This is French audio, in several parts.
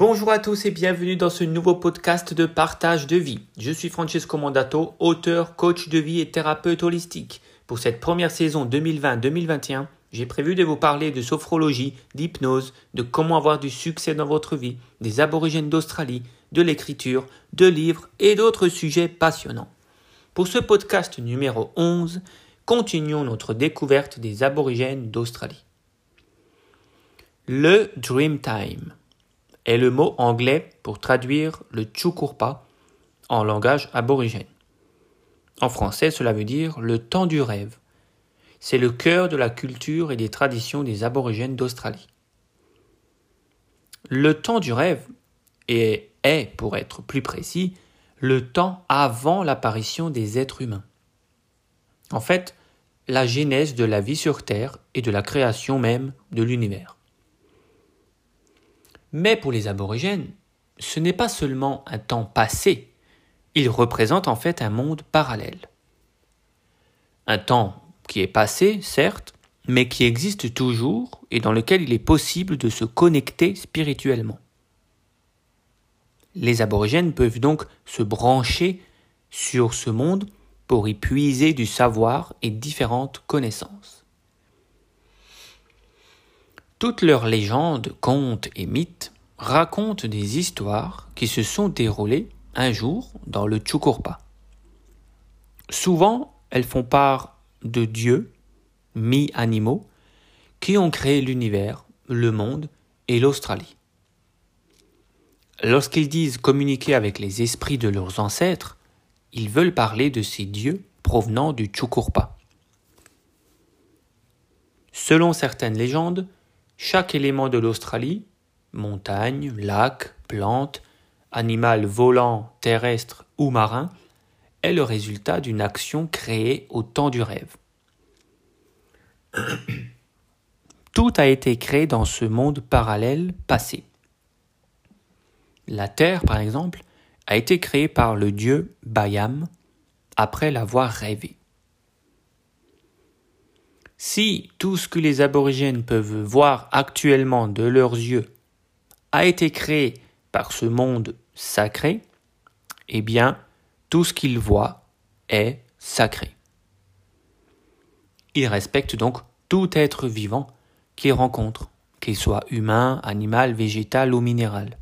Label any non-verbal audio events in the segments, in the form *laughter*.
Bonjour à tous et bienvenue dans ce nouveau podcast de partage de vie. Je suis Francesco Mandato, auteur, coach de vie et thérapeute holistique. Pour cette première saison 2020-2021, j'ai prévu de vous parler de sophrologie, d'hypnose, de comment avoir du succès dans votre vie, des aborigènes d'Australie, de l'écriture, de livres et d'autres sujets passionnants. Pour ce podcast numéro 11, continuons notre découverte des aborigènes d'Australie. Le Dreamtime est le mot anglais pour traduire le chukurpa en langage aborigène. En français, cela veut dire le temps du rêve. C'est le cœur de la culture et des traditions des aborigènes d'Australie. Le temps du rêve est, est, pour être plus précis, le temps avant l'apparition des êtres humains. En fait, la genèse de la vie sur Terre et de la création même de l'univers. Mais pour les aborigènes, ce n'est pas seulement un temps passé, il représente en fait un monde parallèle. Un temps qui est passé, certes, mais qui existe toujours et dans lequel il est possible de se connecter spirituellement. Les aborigènes peuvent donc se brancher sur ce monde pour y puiser du savoir et différentes connaissances. Toutes leurs légendes, contes et mythes racontent des histoires qui se sont déroulées un jour dans le Chukurpa. Souvent, elles font part de dieux, mi-animaux, qui ont créé l'univers, le monde et l'Australie. Lorsqu'ils disent communiquer avec les esprits de leurs ancêtres, ils veulent parler de ces dieux provenant du Chukurpa. Selon certaines légendes, chaque élément de l'Australie, montagne, lac, plante, animal volant, terrestre ou marin, est le résultat d'une action créée au temps du rêve. *coughs* Tout a été créé dans ce monde parallèle passé. La Terre, par exemple, a été créée par le dieu Bayam après l'avoir rêvé. Si tout ce que les aborigènes peuvent voir actuellement de leurs yeux a été créé par ce monde sacré, eh bien, tout ce qu'ils voient est sacré. Ils respectent donc tout être vivant qu'ils rencontrent, qu'il soit humain, animal, végétal ou minéral.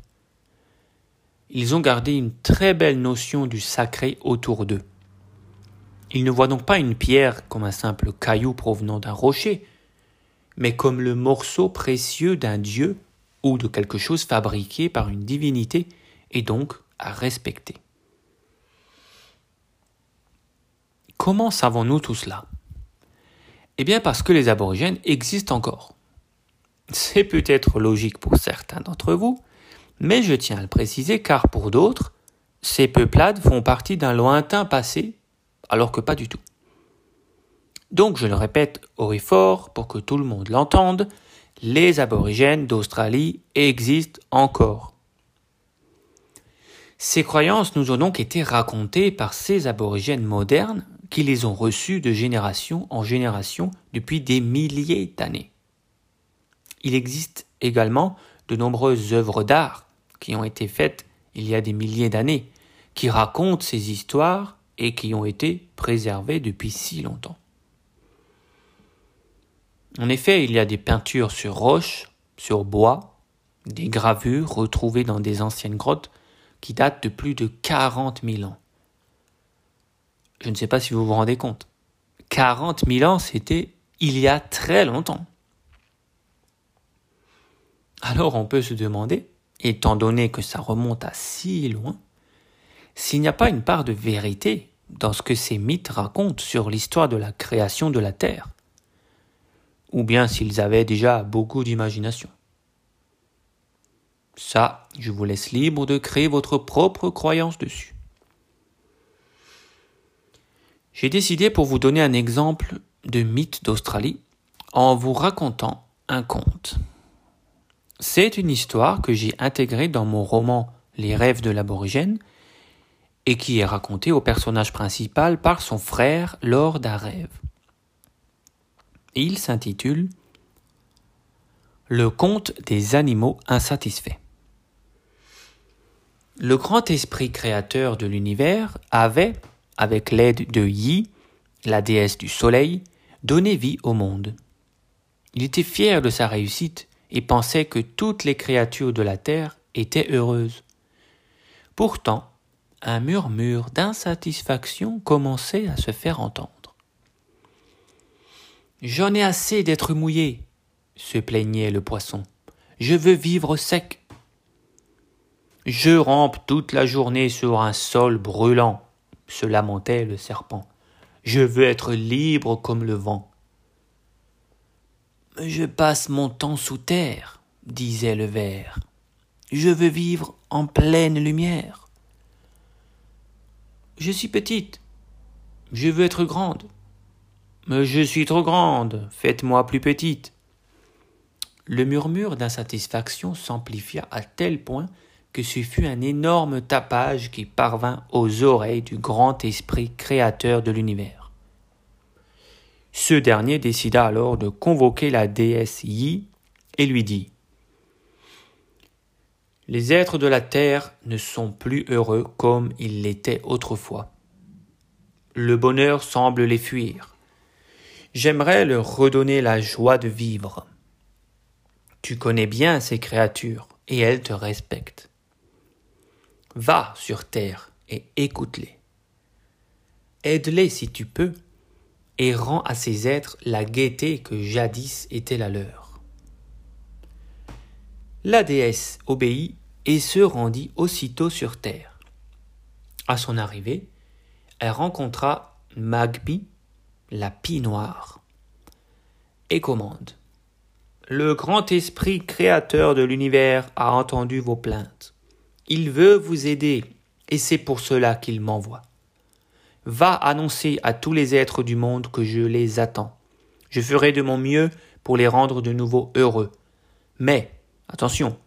Ils ont gardé une très belle notion du sacré autour d'eux. Il ne voit donc pas une pierre comme un simple caillou provenant d'un rocher, mais comme le morceau précieux d'un dieu ou de quelque chose fabriqué par une divinité et donc à respecter. Comment savons-nous tout cela? Eh bien parce que les aborigènes existent encore. C'est peut-être logique pour certains d'entre vous, mais je tiens à le préciser car pour d'autres, ces peuplades font partie d'un lointain passé alors que pas du tout. Donc je le répète haut et pour que tout le monde l'entende, les aborigènes d'Australie existent encore. Ces croyances nous ont donc été racontées par ces aborigènes modernes qui les ont reçues de génération en génération depuis des milliers d'années. Il existe également de nombreuses œuvres d'art qui ont été faites il y a des milliers d'années, qui racontent ces histoires et qui ont été préservés depuis si longtemps. En effet, il y a des peintures sur roche, sur bois, des gravures retrouvées dans des anciennes grottes qui datent de plus de 40 000 ans. Je ne sais pas si vous vous rendez compte. 40 000 ans, c'était il y a très longtemps. Alors on peut se demander, étant donné que ça remonte à si loin, s'il n'y a pas une part de vérité dans ce que ces mythes racontent sur l'histoire de la création de la Terre, ou bien s'ils avaient déjà beaucoup d'imagination. Ça, je vous laisse libre de créer votre propre croyance dessus. J'ai décidé pour vous donner un exemple de mythe d'Australie en vous racontant un conte. C'est une histoire que j'ai intégrée dans mon roman Les rêves de l'aborigène et qui est raconté au personnage principal par son frère lors d'un rêve. Il s'intitule Le conte des animaux insatisfaits. Le grand esprit créateur de l'univers avait, avec l'aide de Yi, la déesse du soleil, donné vie au monde. Il était fier de sa réussite et pensait que toutes les créatures de la terre étaient heureuses. Pourtant, un murmure d'insatisfaction commençait à se faire entendre. J'en ai assez d'être mouillé, se plaignait le poisson. Je veux vivre sec. Je rampe toute la journée sur un sol brûlant, se lamentait le serpent. Je veux être libre comme le vent. Je passe mon temps sous terre, disait le ver. Je veux vivre en pleine lumière. Je suis petite. Je veux être grande. Mais je suis trop grande, faites-moi plus petite. Le murmure d'insatisfaction s'amplifia à tel point que ce fut un énorme tapage qui parvint aux oreilles du grand esprit créateur de l'univers. Ce dernier décida alors de convoquer la déesse Yi et lui dit Les êtres de la terre ne sont plus heureux comme ils l'étaient autrefois. Le bonheur semble les fuir. J'aimerais leur redonner la joie de vivre. Tu connais bien ces créatures et elles te respectent. Va sur terre et écoute-les. Aide-les si tu peux et rends à ces êtres la gaieté que jadis était la leur. La déesse obéit et se rendit aussitôt sur terre. À son arrivée, elle rencontra Magbi, la pie noire, et commande. Le grand esprit créateur de l'univers a entendu vos plaintes. Il veut vous aider, et c'est pour cela qu'il m'envoie. Va annoncer à tous les êtres du monde que je les attends. Je ferai de mon mieux pour les rendre de nouveau heureux. Mais, attention,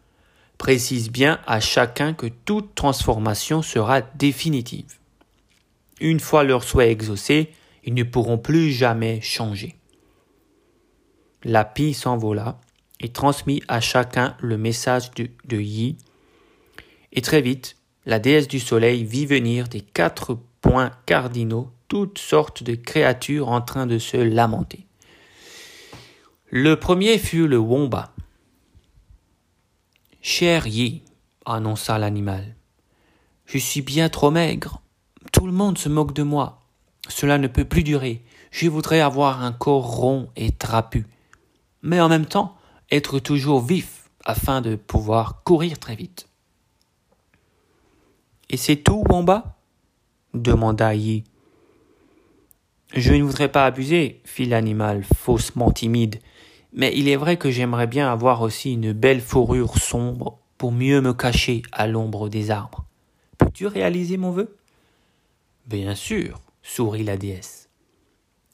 précise bien à chacun que toute transformation sera définitive. Une fois leur souhait exaucé, ils ne pourront plus jamais changer. La pie s'envola et transmit à chacun le message de, de Yi. Et très vite, la déesse du soleil vit venir des quatre points cardinaux toutes sortes de créatures en train de se lamenter. Le premier fut le Womba. Cher Yi, annonça l'animal, je suis bien trop maigre. Tout le monde se moque de moi. Cela ne peut plus durer. Je voudrais avoir un corps rond et trapu, mais en même temps être toujours vif afin de pouvoir courir très vite. Et c'est tout, Wamba demanda Yi. Je ne voudrais pas abuser, fit l'animal faussement timide, mais il est vrai que j'aimerais bien avoir aussi une belle fourrure sombre pour mieux me cacher à l'ombre des arbres. Peux-tu réaliser mon vœu? Bien sûr, sourit la déesse.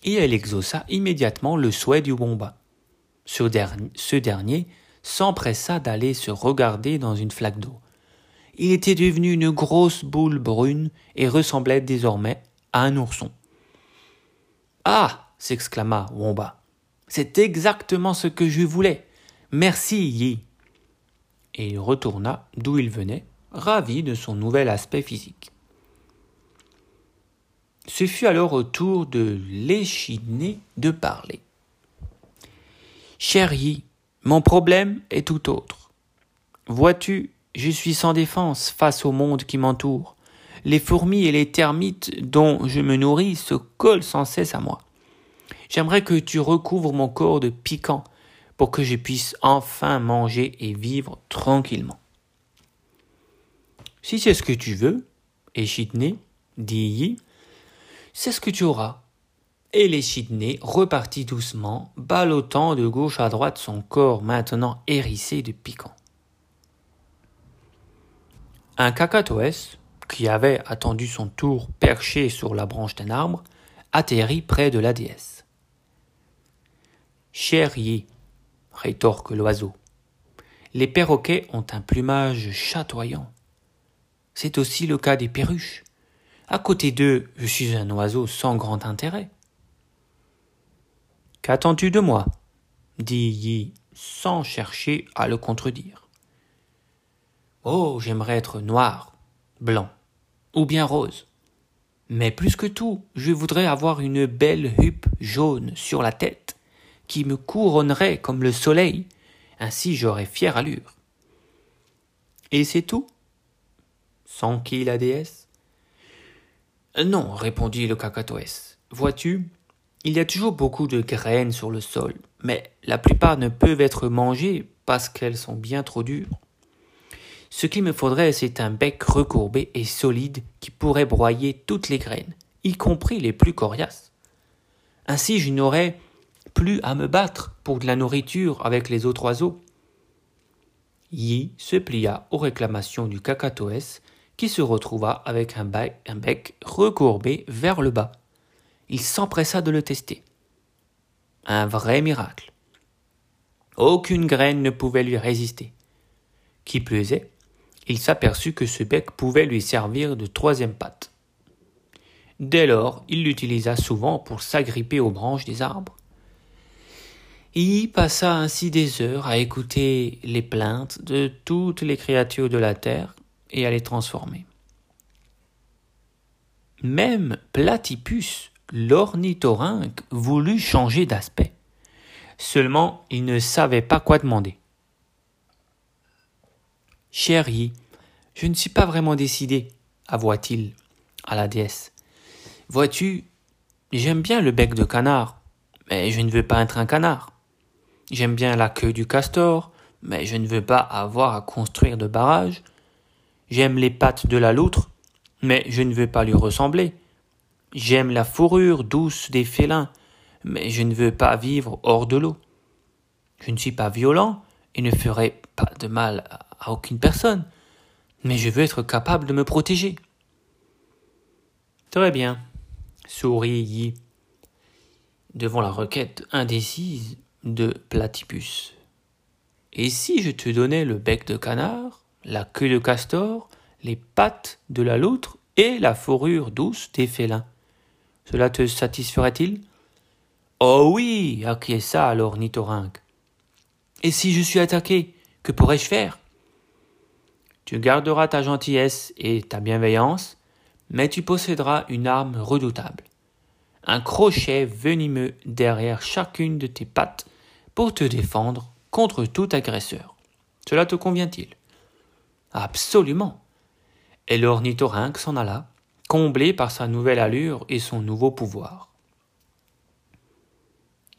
Et elle exauça immédiatement le souhait du Womba. Ce, dernier s'empressa d'aller se regarder dans une flaque d'eau. Il était devenu une grosse boule brune et ressemblait désormais à un ourson. Ah s'exclama Womba. C'est exactement ce que je voulais. Merci, Yi. Et il retourna d'où il venait, ravi de son nouvel aspect physique. Ce fut alors au tour de l'échiné de parler. Chérie, mon problème est tout autre. Vois-tu, je suis sans défense face au monde qui m'entoure. Les fourmis et les termites dont je me nourris se collent sans cesse à moi. J'aimerais que tu recouvres mon corps de piquant pour que je puisse enfin manger et vivre tranquillement. Si c'est ce que tu veux, Échidné, dit Yi, c'est ce que tu auras. Et l'échidné repartit doucement, ballottant de gauche à droite son corps maintenant hérissé de piquant. Un cacatoès, qui avait attendu son tour perché sur la branche d'un arbre, atterrit près de la déesse. Chérie, rétorque l'oiseau, les perroquets ont un plumage chatoyant. C'est aussi le cas des perruches. À côté d'eux, je suis un oiseau sans grand intérêt. Qu'attends-tu de moi? dit Yi sans chercher à le contredire. Oh, j'aimerais être noir, blanc, ou bien rose. Mais plus que tout, je voudrais avoir une belle huppe jaune sur la tête, qui me couronnerait comme le soleil, ainsi j'aurais fière allure. Et c'est tout? Qui la déesse? Non, répondit le cacatoès. Vois-tu, il y a toujours beaucoup de graines sur le sol, mais la plupart ne peuvent être mangées parce qu'elles sont bien trop dures. Ce qu'il me faudrait, c'est un bec recourbé et solide qui pourrait broyer toutes les graines, y compris les plus coriaces. Ainsi, je n'aurais plus à me battre pour de la nourriture avec les autres oiseaux. Yi se plia aux réclamations du cacatoès, qui se retrouva avec un bec, recourbé vers le bas. Il s'empressa de le tester. Un vrai miracle. Aucune graine ne pouvait lui résister. Qui plus il s'aperçut que ce bec pouvait lui servir de troisième patte. Dès lors, il l'utilisa souvent pour s'agripper aux branches des arbres. Il passa ainsi des heures à écouter les plaintes de toutes les créatures de la terre et à les transformer. Même Platypus, l'ornithorynque, voulut changer d'aspect. Seulement, il ne savait pas quoi demander. Chérie, je ne suis pas vraiment décidé, avoua-t-il à la déesse. Vois-tu, j'aime bien le bec de canard, mais je ne veux pas être un canard. J'aime bien la queue du castor, mais je ne veux pas avoir à construire de barrages. J'aime les pattes de la loutre, mais je ne veux pas lui ressembler. J'aime la fourrure douce des félins, mais je ne veux pas vivre hors de l'eau. Je ne suis pas violent et ne ferai pas de mal à aucune personne, mais je veux être capable de me protéger. Très bien, sourit Yi, devant la requête indécise de Platypus. Et si je te donnais le bec de canard, la queue de castor, les pattes de la loutre et la fourrure douce des félins Cela te satisferait-il? Oh oui, acquiesça alors Nitorynque. Et si je suis attaqué, que pourrais-je faire? Tu garderas ta gentillesse et ta bienveillance, mais tu posséderas une arme redoutable. Un crochet venimeux derrière chacune de tes pattes pour te défendre contre tout agresseur. Cela te convient-il? Absolument. Et l'ornithorynque s'en alla, comblé par sa nouvelle allure et son nouveau pouvoir.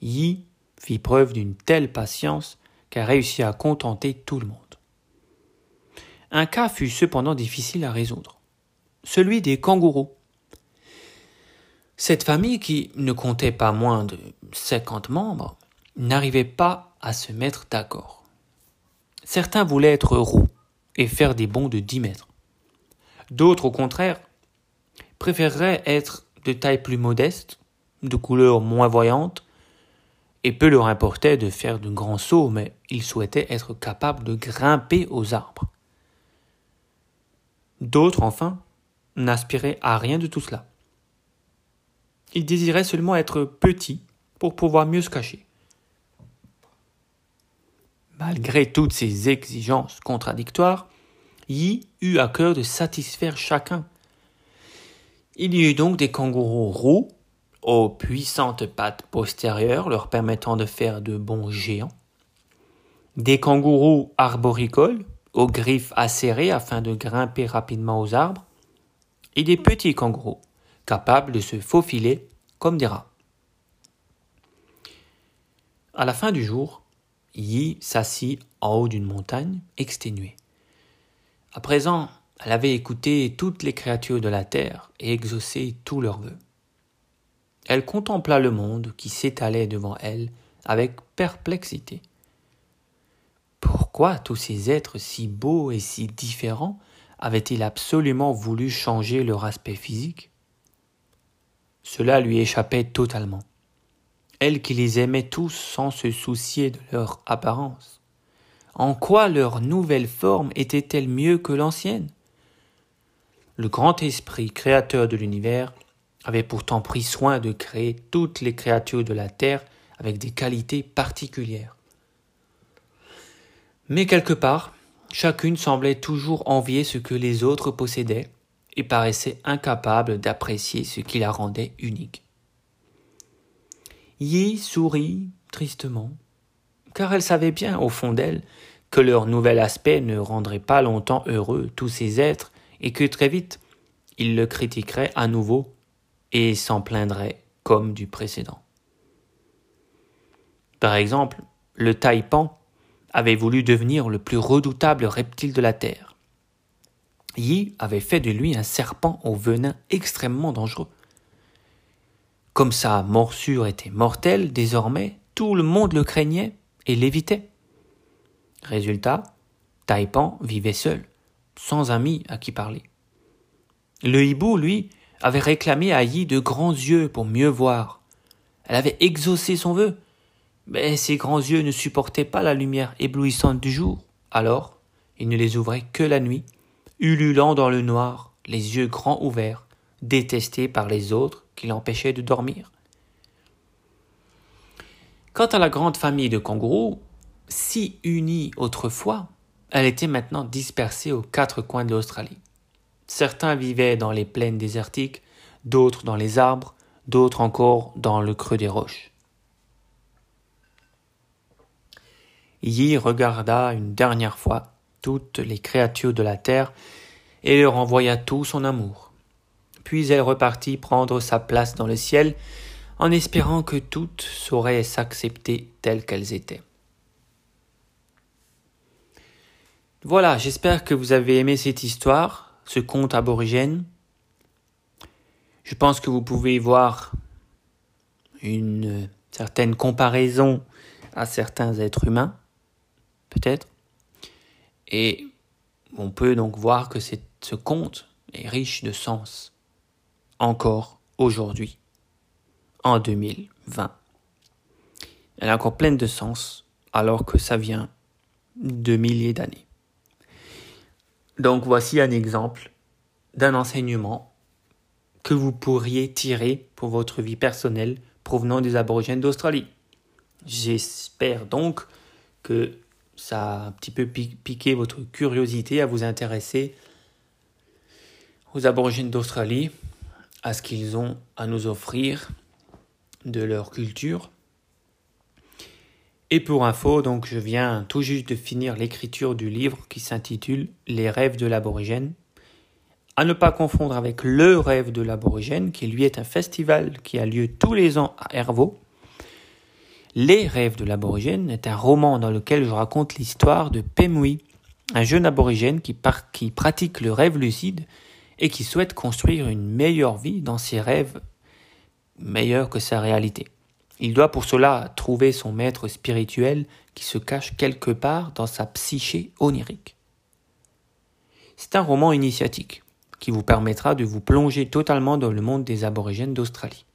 Yi fit preuve d'une telle patience qu'elle réussit à contenter tout le monde. Un cas fut cependant difficile à résoudre, celui des kangourous. Cette famille, qui ne comptait pas moins de cinquante membres, n'arrivait pas à se mettre d'accord. Certains voulaient être roux et faire des bonds de dix mètres. D'autres, au contraire, préféreraient être de taille plus modeste, de couleur moins voyante, et peu leur importait de faire de grands sauts, mais ils souhaitaient être capables de grimper aux arbres. D'autres, enfin, n'aspiraient à rien de tout cela. Ils désiraient seulement être petits pour pouvoir mieux se cacher. Malgré toutes ces exigences contradictoires, Yi eut à cœur de satisfaire chacun. Il y eut donc des kangourous roux, aux puissantes pattes postérieures leur permettant de faire de bons géants, des kangourous arboricoles, aux griffes acérées afin de grimper rapidement aux arbres, et des petits kangourous, capables de se faufiler comme des rats. À la fin du jour, Yi s'assit en haut d'une montagne, exténuée. À présent, elle avait écouté toutes les créatures de la terre et exaucé tous leurs vœux. Elle contempla le monde qui s'étalait devant elle avec perplexité. Pourquoi tous ces êtres si beaux et si différents avaient-ils absolument voulu changer leur aspect physique? Cela lui échappait totalement. Elle qui les aimait tous sans se soucier de leur apparence. En quoi leur nouvelle forme était-elle mieux que l'ancienne? Le grand esprit créateur de l'univers avait pourtant pris soin de créer toutes les créatures de la terre avec des qualités particulières. Mais quelque part, chacune semblait toujours envier ce que les autres possédaient et paraissait incapable d'apprécier ce qui la rendait unique. Yi sourit tristement, car elle savait bien, au fond d'elle, que leur nouvel aspect ne rendrait pas longtemps heureux tous ces êtres et que très vite ils le critiqueraient à nouveau et s'en plaindraient comme du précédent. Par exemple, le taipan avait voulu devenir le plus redoutable reptile de la Terre. Yi avait fait de lui un serpent au venin extrêmement dangereux. Comme sa morsure était mortelle, désormais, tout le monde le craignait et l'évitait. Résultat, Taipan vivait seul, sans amis à qui parler. Le hibou, lui, avait réclamé à Yi de grands yeux pour mieux voir. Elle avait exaucé son vœu, mais ses grands yeux ne supportaient pas la lumière éblouissante du jour. Alors, il ne les ouvrait que la nuit, ululant dans le noir, les yeux grands ouverts, détesté par les autres qui l'empêchaient de dormir. Quant à la grande famille de kangourous, si unie autrefois, elle était maintenant dispersée aux quatre coins de l'Australie. Certains vivaient dans les plaines désertiques, d'autres dans les arbres, d'autres encore dans le creux des roches. Yi regarda une dernière fois toutes les créatures de la terre et leur envoya tout son amour. Puis elle repartit prendre sa place dans le ciel en espérant que toutes sauraient s'accepter telles qu'elles étaient. Voilà, j'espère que vous avez aimé cette histoire, ce conte aborigène. Je pense que vous pouvez voir une certaine comparaison à certains êtres humains peut-être. Et on peut donc voir que ce conte est riche de sens, encore aujourd'hui, en 2020. Elle est encore pleine de sens, alors que ça vient de milliers d'années. Donc voici un exemple d'un enseignement que vous pourriez tirer pour votre vie personnelle provenant des aborigènes d'Australie. J'espère donc que ça a un petit peu piqué votre curiosité à vous intéresser aux aborigènes d'Australie, à ce qu'ils ont à nous offrir de leur culture. Et pour info, je viens tout juste de finir l'écriture du livre qui s'intitule Les rêves de l'aborigène. À ne pas confondre avec Le rêve de l'aborigène, qui lui est un festival qui a lieu tous les ans à Hervaux les rêves de l'aborigène est un roman dans lequel je raconte l'histoire de Pemui, un jeune aborigène qui pratique le rêve lucide et qui souhaite construire une meilleure vie dans ses rêves meilleurs que sa réalité. Il doit pour cela trouver son maître spirituel qui se cache quelque part dans sa psyché onirique. C'est un roman initiatique qui vous permettra de vous plonger totalement dans le monde des aborigènes d'Australie.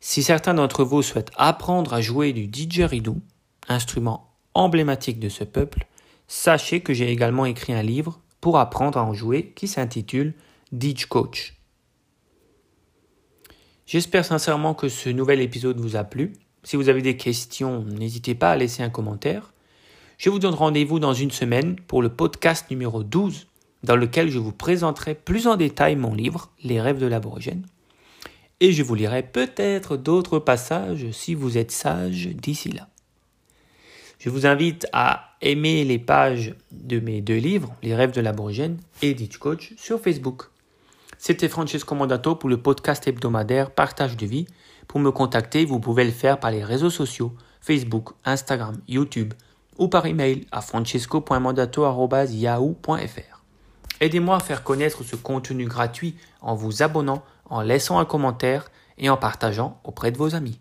Si certains d'entre vous souhaitent apprendre à jouer du didgeridoo, instrument emblématique de ce peuple, sachez que j'ai également écrit un livre pour apprendre à en jouer qui s'intitule Didge Coach. J'espère sincèrement que ce nouvel épisode vous a plu. Si vous avez des questions, n'hésitez pas à laisser un commentaire. Je vous donne rendez-vous dans une semaine pour le podcast numéro 12 dans lequel je vous présenterai plus en détail mon livre Les rêves de l'aborigène et je vous lirai peut-être d'autres passages si vous êtes sage d'ici là. Je vous invite à aimer les pages de mes deux livres, Les rêves de l'aborigène et Ditch Coach, sur Facebook. C'était Francesco Mandato pour le podcast hebdomadaire Partage de vie. Pour me contacter, vous pouvez le faire par les réseaux sociaux, Facebook, Instagram, YouTube ou par email à francesco.mandato.yahoo.fr. Aidez-moi à faire connaître ce contenu gratuit en vous abonnant en laissant un commentaire et en partageant auprès de vos amis.